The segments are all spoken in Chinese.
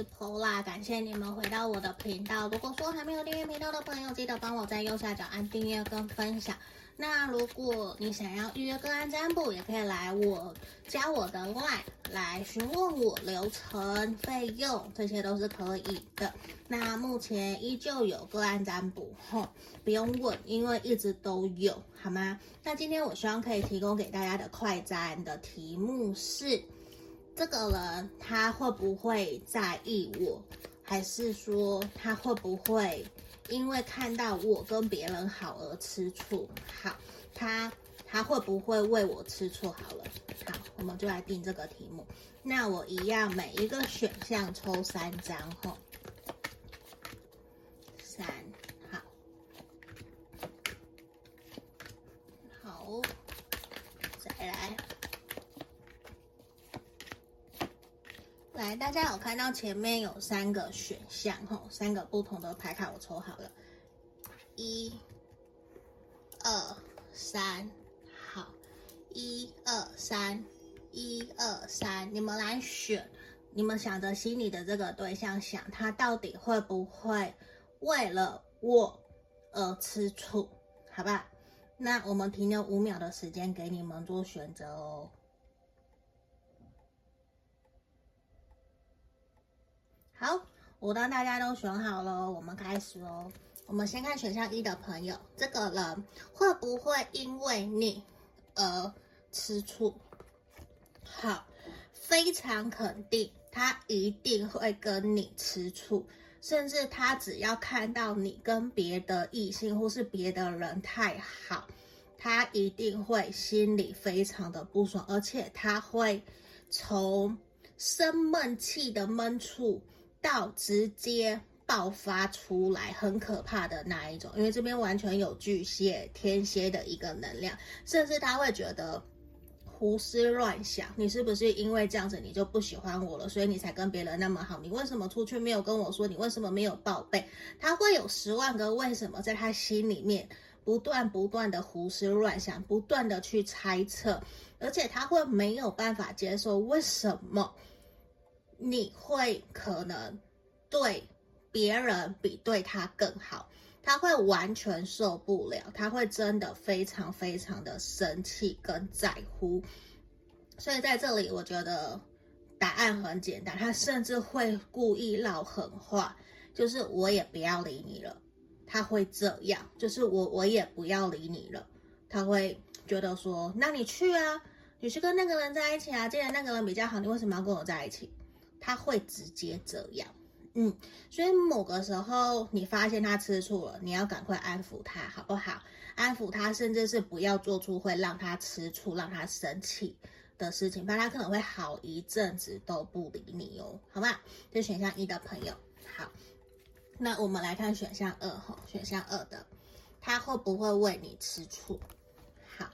是感谢你们回到我的频道。如果说还没有订阅频道的朋友，记得帮我在右下角按订阅跟分享。那如果你想要预约个案占卜，也可以来我加我的 LINE 来询问我流程、费用，这些都是可以的。那目前依旧有个案占卜，吼，不用问，因为一直都有，好吗？那今天我希望可以提供给大家的快占的题目是：这个人他会不会在意我，还是说他会不会？因为看到我跟别人好而吃醋，好，他他会不会为我吃醋？好了，好，我们就来定这个题目。那我一样每一个选项抽三张吼，三，好，好，再来。来，大家有看到前面有三个选项吼，三个不同的牌卡我抽好了，一、二、三，好，一二三，一二三，你们来选，你们想着心里的这个对象，想他到底会不会为了我而吃醋，好吧？那我们停留五秒的时间给你们做选择哦。好，我当大家都选好了，我们开始哦。我们先看选项一的朋友，这个人会不会因为你而吃醋？好，非常肯定，他一定会跟你吃醋，甚至他只要看到你跟别的异性或是别的人太好，他一定会心里非常的不爽，而且他会从生闷气的闷处。到直接爆发出来，很可怕的那一种，因为这边完全有巨蟹、天蝎的一个能量，甚至他会觉得胡思乱想，你是不是因为这样子你就不喜欢我了，所以你才跟别人那么好？你为什么出去没有跟我说？你为什么没有报备？他会有十万个为什么在他心里面不断不断的胡思乱想，不断的去猜测，而且他会没有办法接受为什么。你会可能对别人比对他更好，他会完全受不了，他会真的非常非常的生气跟在乎。所以在这里，我觉得答案很简单，他甚至会故意撂狠话，就是我也不要理你了。他会这样，就是我我也不要理你了。他会觉得说，那你去啊，你去跟那个人在一起啊，既然那个人比较好，你为什么要跟我在一起？他会直接这样，嗯，所以某个时候你发现他吃醋了，你要赶快安抚他，好不好？安抚他，甚至是不要做出会让他吃醋、让他生气的事情，不然他可能会好一阵子都不理你哦，好吧？这选项一的朋友，好，那我们来看选项二哈，选项二的，他会不会为你吃醋？好，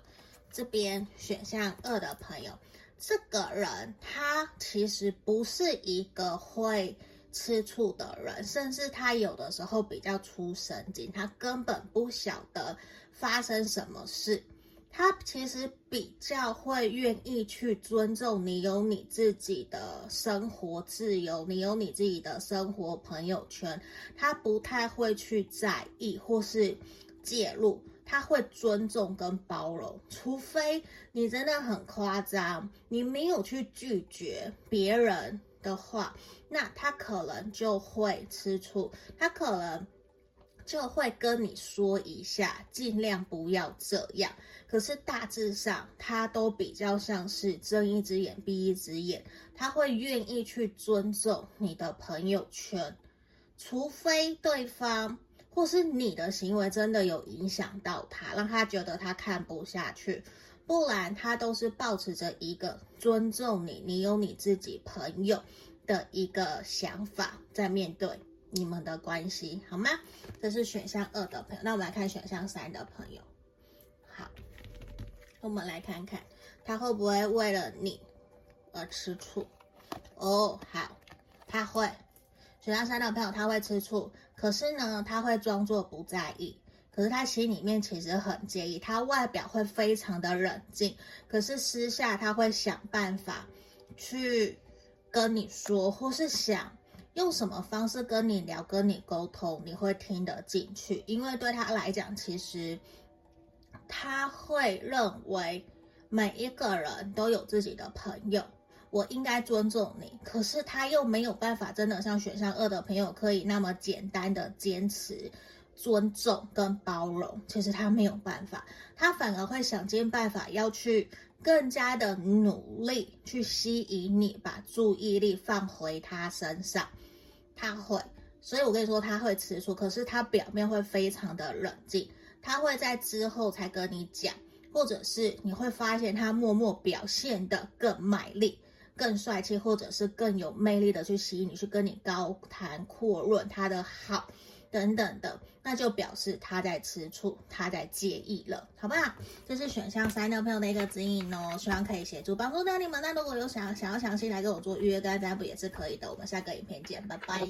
这边选项二的朋友。这个人他其实不是一个会吃醋的人，甚至他有的时候比较粗神经，他根本不晓得发生什么事。他其实比较会愿意去尊重你，有你自己的生活自由，你有你自己的生活朋友圈，他不太会去在意或是介入。他会尊重跟包容，除非你真的很夸张，你没有去拒绝别人的话，那他可能就会吃醋，他可能就会跟你说一下，尽量不要这样。可是大致上，他都比较像是睁一只眼闭一只眼，他会愿意去尊重你的朋友圈，除非对方。或是你的行为真的有影响到他，让他觉得他看不下去，不然他都是抱持着一个尊重你，你有你自己朋友的一个想法在面对你们的关系，好吗？这是选项二的朋友，那我们来看选项三的朋友。好，我们来看看他会不会为了你而吃醋。哦，好，他会。其他三的朋友他会吃醋。可是呢，他会装作不在意，可是他心里面其实很介意。他外表会非常的冷静，可是私下他会想办法去跟你说，或是想用什么方式跟你聊、跟你沟通，你会听得进去。因为对他来讲，其实他会认为每一个人都有自己的朋友，我应该尊重你。可是他又没有办法真的像选项二的朋友可以那么简单的坚持。尊重跟包容，其实他没有办法，他反而会想尽办法要去更加的努力去吸引你，把注意力放回他身上。他会，所以我跟你说他会吃醋，可是他表面会非常的冷静，他会在之后才跟你讲，或者是你会发现他默默表现的更卖力、更帅气，或者是更有魅力的去吸引你，去跟你高谈阔论他的好。等等的，那就表示他在吃醋，他在介意了，好不好？这是选项三的朋友的一个指引哦，希望可以协助帮助到你们。那如果有想想要详细来跟我做预约跟占卜也是可以的。我们下个影片见，拜拜。